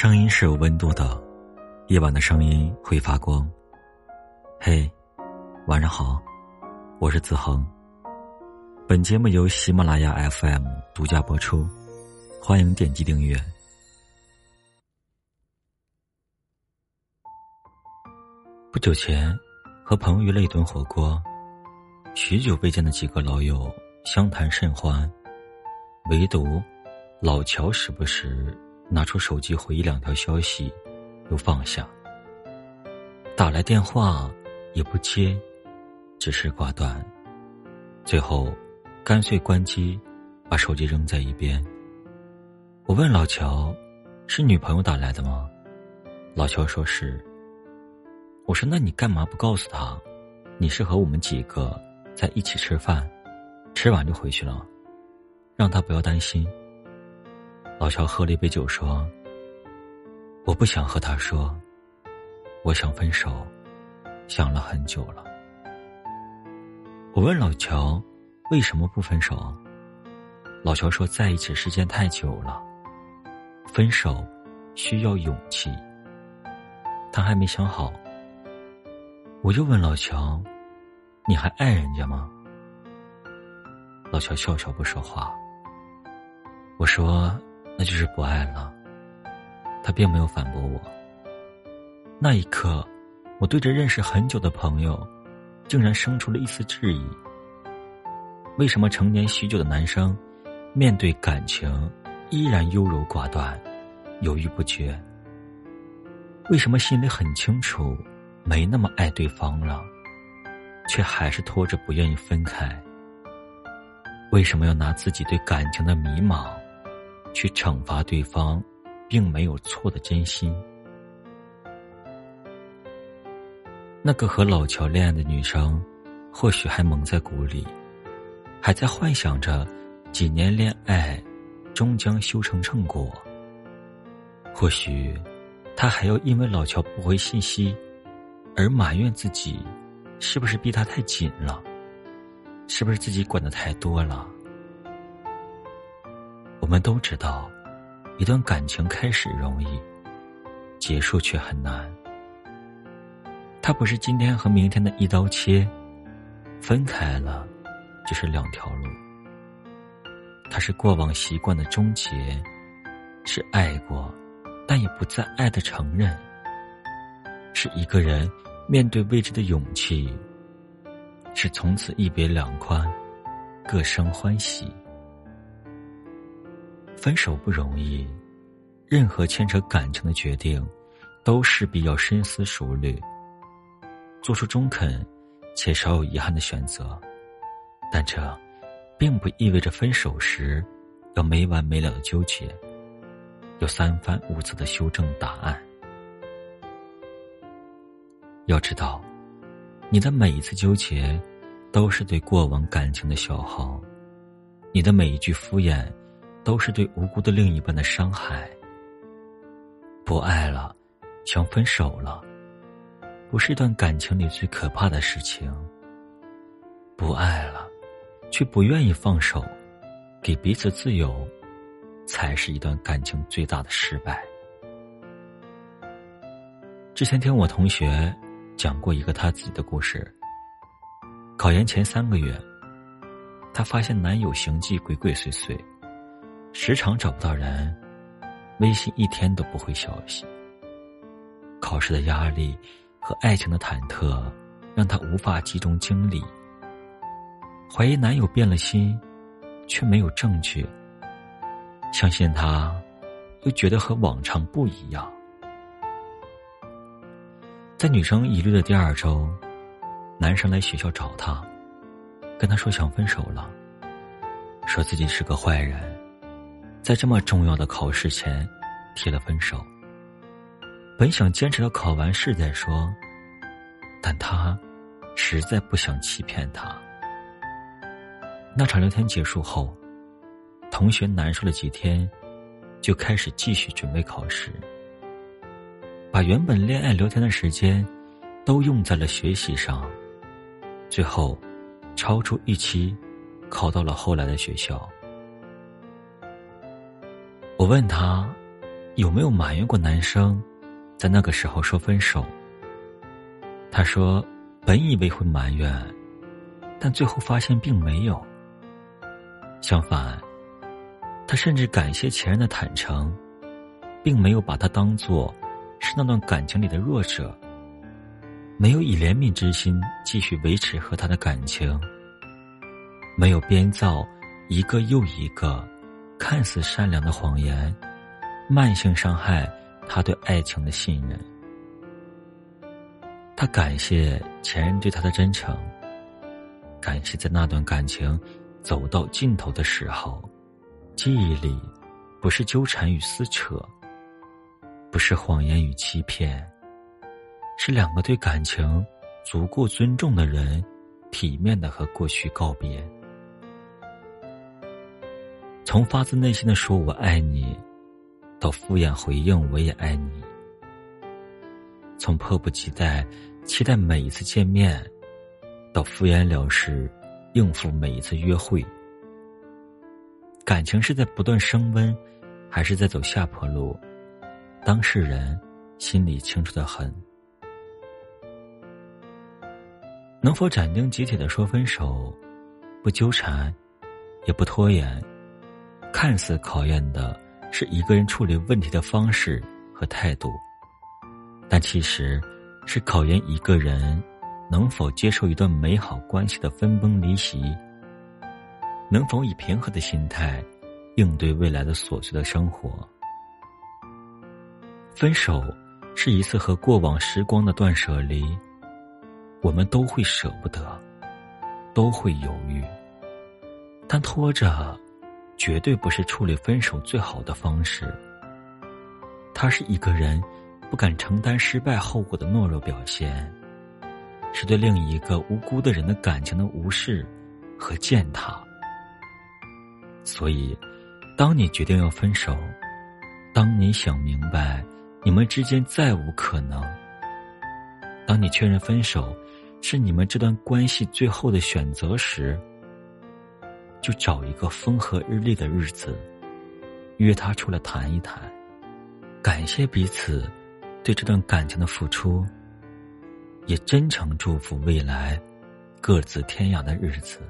声音是有温度的，夜晚的声音会发光。嘿，晚上好，我是子恒。本节目由喜马拉雅 FM 独家播出，欢迎点击订阅。不久前，和朋友约了一顿火锅，许久未见的几个老友相谈甚欢，唯独老乔时不时。拿出手机回一两条消息，又放下。打来电话也不接，只是挂断。最后，干脆关机，把手机扔在一边。我问老乔：“是女朋友打来的吗？”老乔说是。我说：“那你干嘛不告诉他，你是和我们几个在一起吃饭，吃完就回去了，让他不要担心。”老乔喝了一杯酒，说：“我不想和他说，我想分手，想了很久了。”我问老乔：“为什么不分手？”老乔说：“在一起时间太久了，分手需要勇气。”他还没想好。我又问老乔：“你还爱人家吗？”老乔笑笑不说话。我说。那就是不爱了。他并没有反驳我。那一刻，我对着认识很久的朋友，竟然生出了一丝质疑：为什么成年许久的男生，面对感情依然优柔寡断、犹豫不决？为什么心里很清楚没那么爱对方了，却还是拖着不愿意分开？为什么要拿自己对感情的迷茫？去惩罚对方，并没有错的真心。那个和老乔恋爱的女生，或许还蒙在鼓里，还在幻想着几年恋爱终将修成正果。或许，她还要因为老乔不回信息，而埋怨自己，是不是逼他太紧了？是不是自己管的太多了？我们都知道，一段感情开始容易，结束却很难。它不是今天和明天的一刀切，分开了就是两条路。它是过往习惯的终结，是爱过但也不再爱的承认，是一个人面对未知的勇气，是从此一别两宽，各生欢喜。分手不容易，任何牵扯感情的决定，都势必要深思熟虑，做出中肯且少有遗憾的选择。但这，并不意味着分手时要没完没了的纠结，有三番五次的修正答案。要知道，你的每一次纠结，都是对过往感情的消耗，你的每一句敷衍。都是对无辜的另一半的伤害。不爱了，想分手了，不是一段感情里最可怕的事情。不爱了，却不愿意放手，给彼此自由，才是一段感情最大的失败。之前听我同学讲过一个他自己的故事。考研前三个月，她发现男友行迹鬼鬼祟祟。时常找不到人，微信一天都不回消息。考试的压力和爱情的忐忑，让她无法集中精力。怀疑男友变了心，却没有证据。相信他，又觉得和往常不一样。在女生疑虑的第二周，男生来学校找她，跟她说想分手了，说自己是个坏人。在这么重要的考试前，提了分手。本想坚持到考完试再说，但他实在不想欺骗他。那场聊天结束后，同学难受了几天，就开始继续准备考试，把原本恋爱聊天的时间都用在了学习上，最后超出预期，考到了后来的学校。我问他：“有没有埋怨过男生，在那个时候说分手？他说，本以为会埋怨，但最后发现并没有。相反，他甚至感谢前任的坦诚，并没有把他当做是那段感情里的弱者，没有以怜悯之心继续维持和他的感情，没有编造一个又一个看似善良的谎言。慢性伤害他对爱情的信任。他感谢前任对他的真诚，感谢在那段感情走到尽头的时候，记忆里不是纠缠与撕扯，不是谎言与欺骗，是两个对感情足够尊重的人，体面的和过去告别，从发自内心的说我爱你。到敷衍回应，我也爱你。从迫不及待期待每一次见面，到敷衍了事应付每一次约会，感情是在不断升温，还是在走下坡路？当事人心里清楚的很。能否斩钉截铁的说分手，不纠缠，也不拖延？看似考验的。是一个人处理问题的方式和态度，但其实是考验一个人能否接受一段美好关系的分崩离析，能否以平和的心态应对未来的琐碎的生活。分手是一次和过往时光的断舍离，我们都会舍不得，都会犹豫，但拖着。绝对不是处理分手最好的方式。他是一个人不敢承担失败后果的懦弱表现，是对另一个无辜的人的感情的无视和践踏。所以，当你决定要分手，当你想明白你们之间再无可能，当你确认分手是你们这段关系最后的选择时。就找一个风和日丽的日子，约他出来谈一谈，感谢彼此对这段感情的付出，也真诚祝福未来各自天涯的日子。